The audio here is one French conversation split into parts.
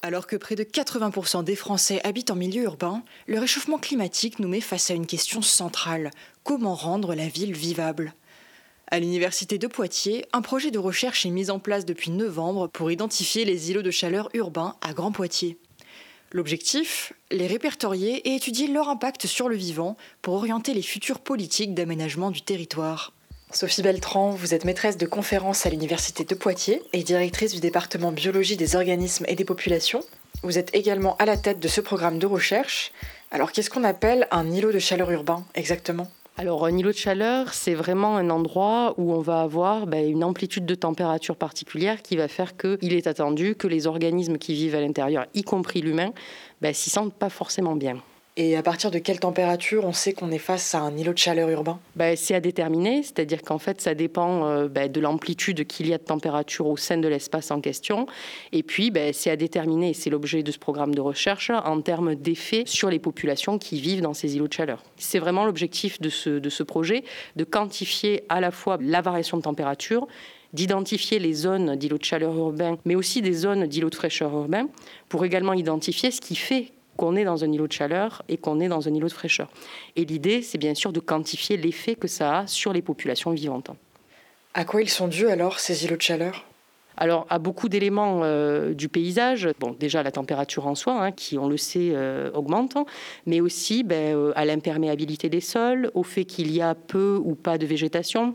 Alors que près de 80% des Français habitent en milieu urbain, le réchauffement climatique nous met face à une question centrale. Comment rendre la ville vivable? À l'Université de Poitiers, un projet de recherche est mis en place depuis novembre pour identifier les îlots de chaleur urbains à Grand Poitiers. L'objectif? Les répertorier et étudier leur impact sur le vivant pour orienter les futures politiques d'aménagement du territoire. Sophie Beltran, vous êtes maîtresse de conférences à l'Université de Poitiers et directrice du département biologie des organismes et des populations. Vous êtes également à la tête de ce programme de recherche. Alors qu'est-ce qu'on appelle un îlot de chaleur urbain exactement? Alors, un îlot de chaleur, c'est vraiment un endroit où on va avoir ben, une amplitude de température particulière qui va faire qu'il est attendu que les organismes qui vivent à l'intérieur, y compris l'humain, ben, s'y sentent pas forcément bien. Et à partir de quelle température on sait qu'on est face à un îlot de chaleur urbain? Ben, C'est à déterminer, c'est-à-dire qu'en fait ça dépend euh, ben, de l'amplitude qu'il y a de température au sein de l'espace en question. Et puis ben, c'est à déterminer, c'est l'objet de ce programme de recherche, en termes d'effet sur les populations qui vivent dans ces îlots de chaleur. C'est vraiment l'objectif de ce, de ce projet, de quantifier à la fois la variation de température, d'identifier les zones d'îlots de chaleur urbain, mais aussi des zones d'îlots de fraîcheur urbain, pour également identifier ce qui fait qu'on est dans un îlot de chaleur et qu'on est dans un îlot de fraîcheur. Et l'idée, c'est bien sûr de quantifier l'effet que ça a sur les populations vivantes. À quoi ils sont dus alors, ces îlots de chaleur? Alors, à beaucoup d'éléments euh, du paysage, bon, déjà la température en soi, hein, qui, on le sait, euh, augmente, mais aussi ben, euh, à l'imperméabilité des sols, au fait qu'il y a peu ou pas de végétation,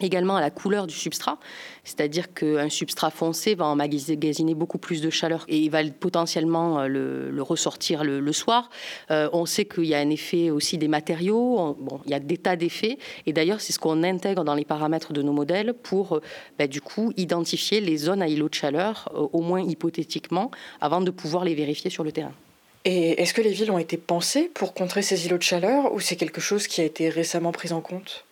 également à la couleur du substrat, c'est-à-dire qu'un substrat foncé va emmagasiner beaucoup plus de chaleur et va potentiellement euh, le, ressortir le, soir. Euh, on sait qu'il y a un effet aussi des matériaux, bon, il y a des tas d'effets et d'ailleurs c'est ce qu'on intègre dans les paramètres de nos modèles pour euh, bah, du coup identifier les zones à îlot de chaleur, au moins hypothétiquement, avant de pouvoir les vérifier sur le terrain. Et est-ce que les villes ont été pensées pour contrer ces îlots de chaleur ou c'est quelque chose qui a été récemment pris en compte?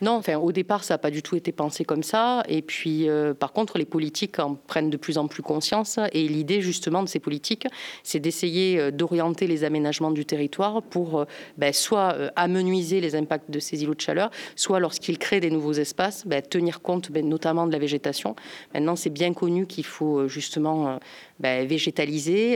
Non, enfin, au départ, ça n'a pas du tout été pensé comme ça. Et puis, euh, par contre, les politiques en prennent de plus en plus conscience. Et l'idée, justement, de ces politiques, c'est d'essayer euh, d'orienter les aménagements du territoire pour euh, ben, soit amenuiser les impacts de ces îlots de chaleur, soit lorsqu'ils créent des nouveaux espaces, ben, tenir compte ben, notamment de la végétation. Maintenant, c'est bien connu qu'il faut justement ben,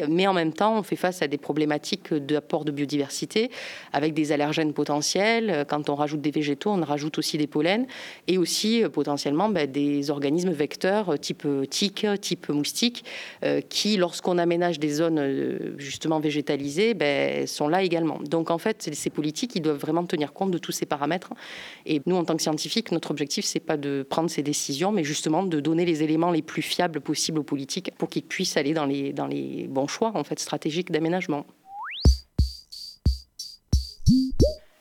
mais en même temps, on fait face à des problématiques d'apport de biodiversité avec des allergènes potentiels. Quand on rajoute des végétaux, on rajoute aussi des pollens et aussi euh, potentiellement ben, des organismes vecteurs euh, type euh, tique, type moustique, qui, lorsqu'on aménage des zones justement végétalisées, ben, sont là également. Donc en fait, ces politiques, ils doivent vraiment tenir compte de tous ces paramètres. Et nous, en tant que scientifiques, notre objectif, c'est pas de prendre ces décisions, mais justement de donner les éléments les plus fiables possibles aux politiques pour qu'ils puissent aller dans les, bons choix en stratégiques d'aménagement.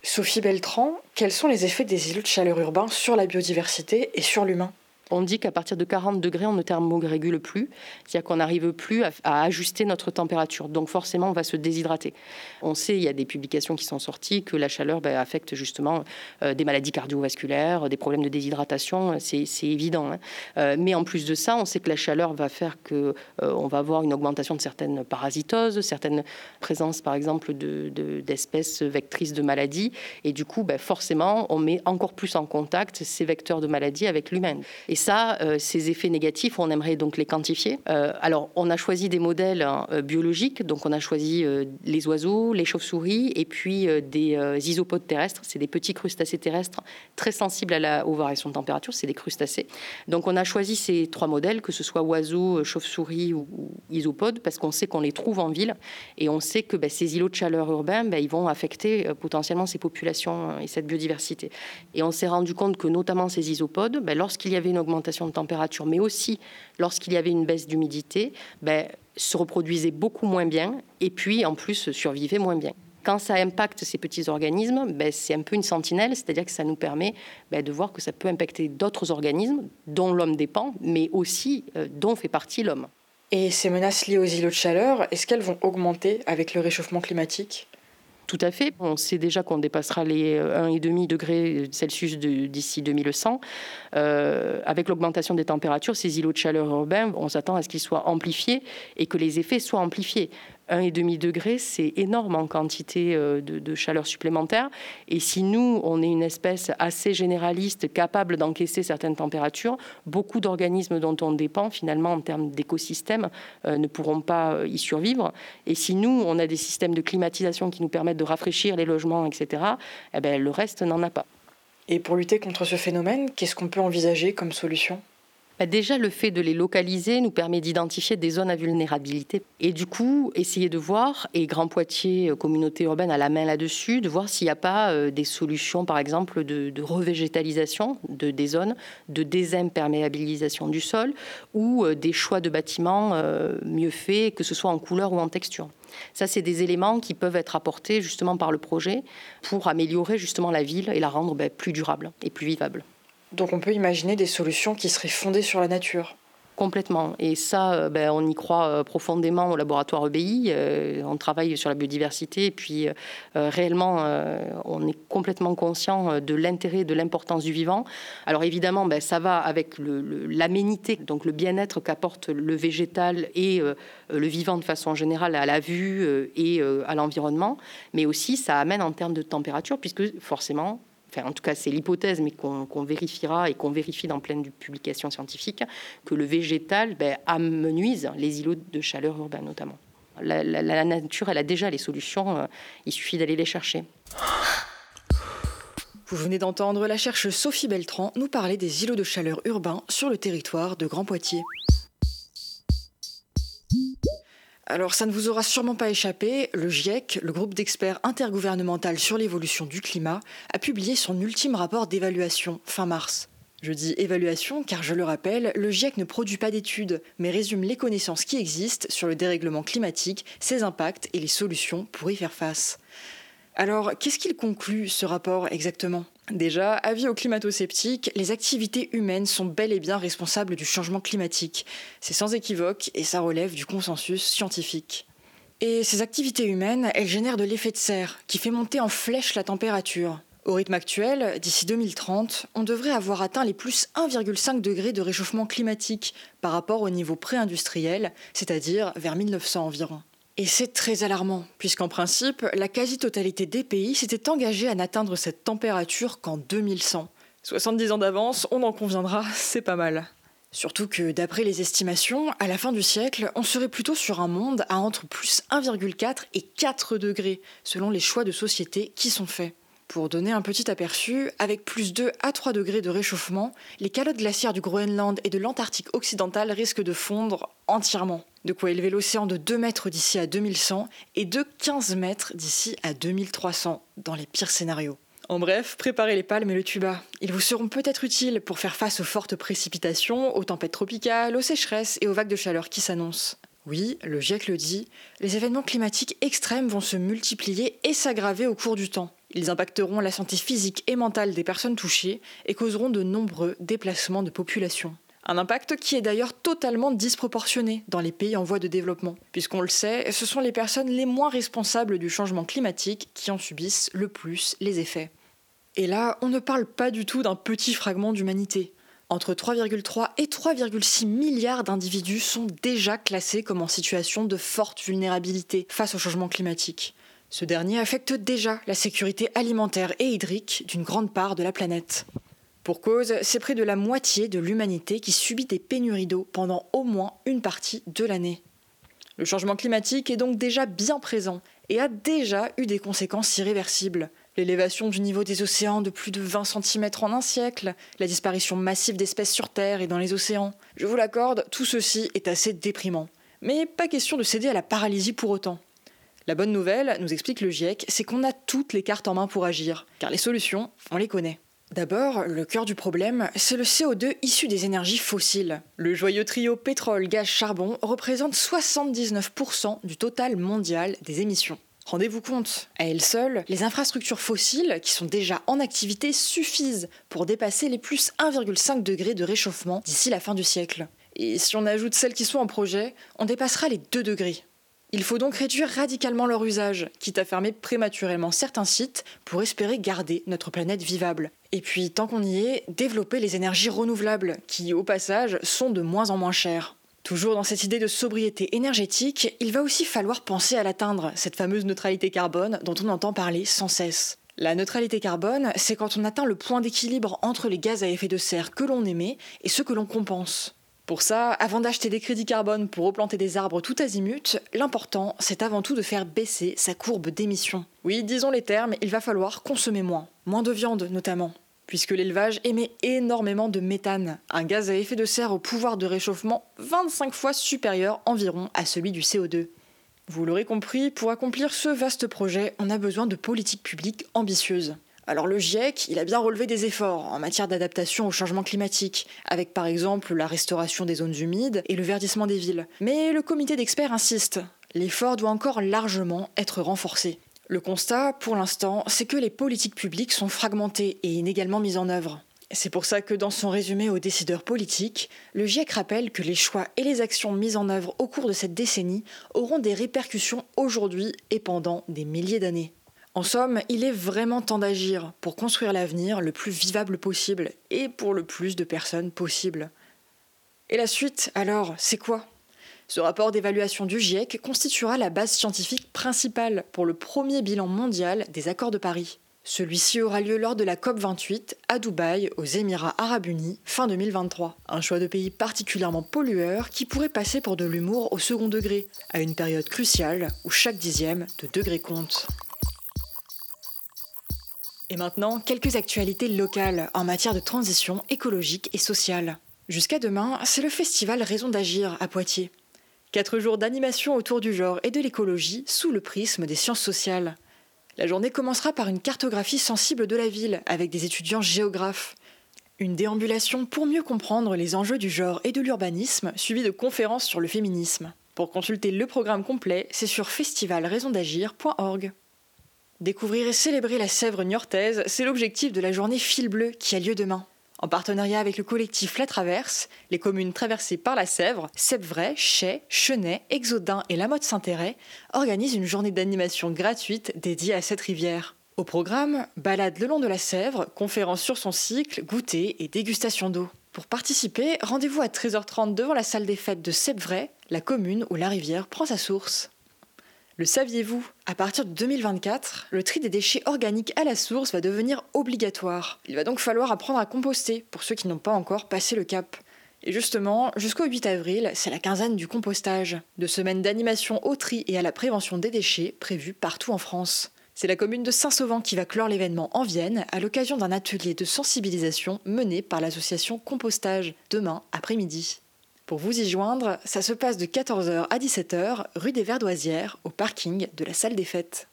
Sophie Beltran, quels sont les effets des îlots de chaleur urbains sur la biodiversité et sur l'humain? On dit qu'à partir de 40 degrés, on ne thermorégule plus, c'est-à-dire qu'on n'arrive plus à, ajuster notre température. Donc forcément, on va se déshydrater. On sait, il y a des publications qui sont sorties, que la chaleur ben, affecte justement euh, des maladies cardiovasculaires, des problèmes de déshydratation, c'est évident. Hein. Euh, mais en plus de ça, on sait que la chaleur va faire que euh, on va avoir une augmentation de certaines parasitoses, certaines présences, par exemple, d'espèces de, vectrices de maladies. Et du coup, ben, forcément, on met encore plus en contact ces vecteurs de maladies avec l'humain. Et ça, euh, ces effets négatifs, on aimerait donc les quantifier. Euh, alors, on a choisi des modèles hein, euh, biologiques, donc on a choisi les oiseaux, les chauves-souris, et puis des isopodes terrestres, c'est des petits crustacés terrestres très sensibles à la, aux variations de température, c'est des crustacés. Donc, on a choisi ces trois modèles, que ce soit oiseaux, chauves-souris ou, isopodes, parce qu'on sait qu'on les trouve en ville, et on sait que bah, ces îlots de chaleur urbains, bah, ils vont affecter potentiellement ces populations et cette biodiversité. Et on s'est rendu compte que notamment ces isopodes, bah, lorsqu'il y avait une augmentation de température, mais aussi lorsqu'il y avait une baisse d'humidité, ben, se reproduisaient beaucoup moins bien et puis en plus survivaient moins bien. Quand ça impacte ces petits organismes, ben, c'est un peu une sentinelle, c'est-à-dire que ça nous permet ben, de voir que ça peut impacter d'autres organismes dont l'homme dépend, mais aussi euh, dont fait partie l'homme. Et ces menaces liées aux îlots de chaleur, est-ce qu'elles vont augmenter avec le réchauffement climatique? Tout à fait. On sait déjà qu'on dépassera les 1,5 degrés Celsius d'ici 2100. Euh, avec l'augmentation des températures, ces îlots de chaleur urbains, on s'attend à ce qu'ils soient amplifiés et que les effets soient amplifiés. 1,5 degré, c'est énorme en quantité euh, de, chaleur supplémentaire. Et si nous, on est une espèce assez généraliste, capable d'encaisser certaines températures, beaucoup d'organismes dont on dépend, finalement, en termes d'écosystèmes, euh, ne pourront pas euh, y survivre. Et si nous, on a des systèmes de climatisation qui nous permettent de rafraîchir les logements, etc., eh ben, le reste n'en a pas. Et pour lutter contre ce phénomène, qu'est-ce qu'on peut envisager comme solution? Déjà, le fait de les localiser nous permet d'identifier des zones à vulnérabilité. Et du coup, essayer de voir, et Grand Poitiers, euh, communauté urbaine, a la main là-dessus, de voir s'il n'y a pas euh, des solutions, par exemple, de, revégétalisation de, des zones, de désimperméabilisation du sol, ou euh, des choix de bâtiments mieux faits, que ce soit en couleur ou en texture. Ça, c'est des éléments qui peuvent être apportés justement par le projet pour améliorer justement la ville et la rendre ben, plus durable et plus vivable. Donc on peut imaginer des solutions qui seraient fondées sur la nature. Complètement. Et ça, euh, ben, on y croit euh, profondément au laboratoire EBI. Euh, on travaille sur la biodiversité. Et puis, réellement, on est complètement conscient de l'intérêt de l'importance du vivant. Alors, évidemment, ben, ça va avec l'aménité, donc le bien-être qu'apporte le végétal et le vivant de façon générale à la vue et à l'environnement. Mais aussi, ça amène en termes de température, puisque forcément, en tout cas c'est l'hypothèse, mais qu'on vérifiera et qu'on vérifie dans plein de publications scientifiques, que le végétal ben, amenuise les îlots de chaleur urbains notamment. La, la, nature, elle a déjà les solutions, euh, il suffit d'aller les chercher. Vous venez d'entendre la chercheuse Sophie Beltran nous parler des îlots de chaleur urbains sur le territoire de Grand Poitiers. Alors ça ne vous aura sûrement pas échappé, le GIEC, le groupe d'experts intergouvernemental sur l'évolution du climat, a publié son ultime rapport d'évaluation fin mars. Je dis évaluation car je le rappelle, le GIEC ne produit pas d'études, mais résume les connaissances qui existent sur le dérèglement climatique, ses impacts et les solutions pour y faire face. Alors, qu'est-ce qu'il conclut ce rapport exactement? Déjà, avis aux climato-sceptiques, les activités humaines sont bel et bien responsables du changement climatique. C'est sans équivoque et ça relève du consensus scientifique. Et ces activités humaines, elles génèrent de l'effet de serre, qui fait monter en flèche la température. Au rythme actuel, d'ici 2030, on devrait avoir atteint les plus 1,5 degrés de réchauffement climatique par rapport au niveau pré-industriel, c'est-à-dire vers 1900 environ. Et c'est très alarmant, puisqu'en principe, la quasi-totalité des pays s'était engagée à n'atteindre cette température qu'en 2100. 70 ans d'avance, on en conviendra, c'est pas mal. Surtout que, d'après les estimations, à la fin du siècle, on serait plutôt sur un monde à entre plus 1,4 et 4 degrés, selon les choix de société qui sont faits. Pour donner un petit aperçu, avec plus 2 à 3 degrés de réchauffement, les calottes glaciaires du Groenland et de l'Antarctique occidental risquent de fondre entièrement. De quoi élever l'océan de 2 mètres d'ici à 2100 et de 15 mètres d'ici à 2300, dans les pires scénarios. En bref, préparez les palmes et le tuba. Ils vous seront peut-être utiles pour faire face aux fortes précipitations, aux tempêtes tropicales, aux sécheresses et aux vagues de chaleur qui s'annoncent. Oui, le GIEC le dit, les événements climatiques extrêmes vont se multiplier et s'aggraver au cours du temps. Ils impacteront la santé physique et mentale des personnes touchées et causeront de nombreux déplacements de population. Un impact qui est d'ailleurs totalement disproportionné dans les pays en voie de développement, puisqu'on le sait, ce sont les personnes les moins responsables du changement climatique qui en subissent le plus les effets. Et là, on ne parle pas du tout d'un petit fragment d'humanité. Entre 3,3 et 3,6 milliards d'individus sont déjà classés comme en situation de forte vulnérabilité face au changement climatique. Ce dernier affecte déjà la sécurité alimentaire et hydrique d'une grande part de la planète. Pour cause, c'est près de la moitié de l'humanité qui subit des pénuries d'eau pendant au moins une partie de l'année. Le changement climatique est donc déjà bien présent et a déjà eu des conséquences irréversibles l'élévation du niveau des océans de plus de 20 cm en un siècle, la disparition massive d'espèces sur Terre et dans les océans. Je vous l'accorde, tout ceci est assez déprimant. Mais pas question de céder à la paralysie pour autant. La bonne nouvelle, nous explique le GIEC, c'est qu'on a toutes les cartes en main pour agir, car les solutions, on les connaît. D'abord, le cœur du problème, c'est le CO2 issu des énergies fossiles. Le joyeux trio pétrole, gaz, charbon représente 79% du total mondial des émissions. Rendez-vous compte, à elles seules, les infrastructures fossiles, qui sont déjà en activité, suffisent pour dépasser les plus 1,5 degrés de réchauffement d'ici la fin du siècle. Et si on ajoute celles qui sont en projet, on dépassera les 2 degrés. Il faut donc réduire radicalement leur usage, quitte à fermer prématurément certains sites pour espérer garder notre planète vivable. Et puis, tant qu'on y est, développer les énergies renouvelables, qui, au passage, sont de moins en moins chères. Toujours dans cette idée de sobriété énergétique, il va aussi falloir penser à l'atteindre, cette fameuse neutralité carbone dont on entend parler sans cesse. La neutralité carbone, c'est quand on atteint le point d'équilibre entre les gaz à effet de serre que l'on émet et ceux que l'on compense. Pour ça, avant d'acheter des crédits carbone pour replanter des arbres tout azimut, l'important, c'est avant tout de faire baisser sa courbe d'émissions. Oui, disons les termes, il va falloir consommer moins, moins de viande notamment, puisque l'élevage émet énormément de méthane, un gaz à effet de serre au pouvoir de réchauffement 25 fois supérieur environ à celui du CO2. Vous l'aurez compris, pour accomplir ce vaste projet, on a besoin de politiques publiques ambitieuses. Alors le GIEC, il a bien relevé des efforts en matière d'adaptation au changement climatique, avec par exemple la restauration des zones humides et le verdissement des villes. Mais le comité d'experts insiste, l'effort doit encore largement être renforcé. Le constat, pour l'instant, c'est que les politiques publiques sont fragmentées et inégalement mises en œuvre. C'est pour ça que dans son résumé aux décideurs politiques, le GIEC rappelle que les choix et les actions mises en œuvre au cours de cette décennie auront des répercussions aujourd'hui et pendant des milliers d'années. En somme, il est vraiment temps d'agir pour construire l'avenir le plus vivable possible et pour le plus de personnes possible. Et la suite, alors, c'est quoi? Ce rapport d'évaluation du GIEC constituera la base scientifique principale pour le premier bilan mondial des accords de Paris. Celui-ci aura lieu lors de la COP28 à Dubaï, aux Émirats arabes unis, fin 2023. Un choix de pays particulièrement pollueur qui pourrait passer pour de l'humour au second degré, à une période cruciale où chaque dixième de degré compte. Et maintenant, quelques actualités locales en matière de transition écologique et sociale. Jusqu'à demain, c'est le festival Raison d'agir à Poitiers. Quatre jours d'animation autour du genre et de l'écologie sous le prisme des sciences sociales. La journée commencera par une cartographie sensible de la ville avec des étudiants géographes. Une déambulation pour mieux comprendre les enjeux du genre et de l'urbanisme, suivie de conférences sur le féminisme. Pour consulter le programme complet, c'est sur festivalraisondagir.org. Découvrir et célébrer la Sèvre niortaise, c'est l'objectif de la journée Fil Bleu qui a lieu demain. En partenariat avec le collectif La Traverse, les communes traversées par la Sèvre, Sèvres, Chais, Chenay, Exodin et La Motte Saint-Héret organisent une journée d'animation gratuite dédiée à cette rivière. Au programme, balade le long de la Sèvre, conférences sur son cycle, goûter et dégustation d'eau. Pour participer, rendez-vous à 13h30 devant la salle des fêtes de Sèvres, la commune où la rivière prend sa source. Le saviez-vous À partir de 2024, le tri des déchets organiques à la source va devenir obligatoire. Il va donc falloir apprendre à composter pour ceux qui n'ont pas encore passé le cap. Et justement, jusqu'au 8 avril, c'est la quinzaine du compostage, de semaines d'animation au tri et à la prévention des déchets prévues partout en France. C'est la commune de Saint-Sauvent qui va clore l'événement en Vienne à l'occasion d'un atelier de sensibilisation mené par l'association Compostage demain après-midi. Pour vous y joindre, ça se passe de 14h à 17h, rue des Verdoisières, au parking de la salle des fêtes.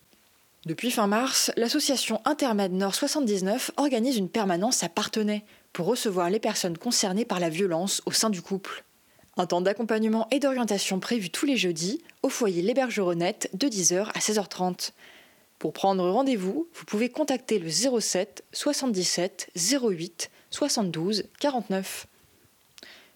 Depuis fin mars, l'association Intermed Nord 79 organise une permanence à Partenay pour recevoir les personnes concernées par la violence au sein du couple. Un temps d'accompagnement et d'orientation prévu tous les jeudis au foyer L'Hébergeronnette de 10h à 16h30. Pour prendre rendez-vous, vous pouvez contacter le 07 77 08 72 49.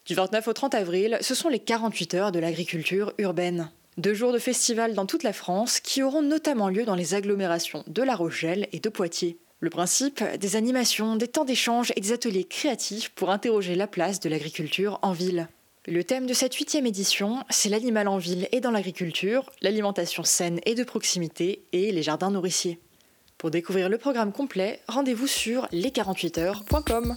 Du 29 au 30 avril, ce sont les 48 heures de l'agriculture urbaine. Deux jours de festival dans toute la France qui auront notamment lieu dans les agglomérations de La Rochelle et de Poitiers. Le principe, des animations, des temps d'échange et des ateliers créatifs pour interroger la place de l'agriculture en ville. Le thème de cette huitième édition, c'est l'animal en ville et dans l'agriculture, l'alimentation saine et de proximité et les jardins nourriciers. Pour découvrir le programme complet, rendez-vous sur les48heures.com.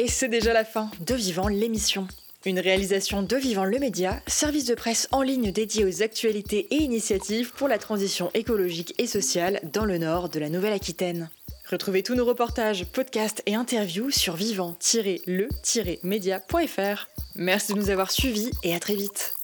Et c'est déjà la fin de Vivant l'émission. Une réalisation de Vivant le Média, service de presse en ligne dédié aux actualités et initiatives pour la transition écologique et sociale dans le nord de la Nouvelle-Aquitaine. Retrouvez tous nos reportages, podcasts et interviews sur vivant-le-média.fr. Merci de nous avoir suivis et à très vite.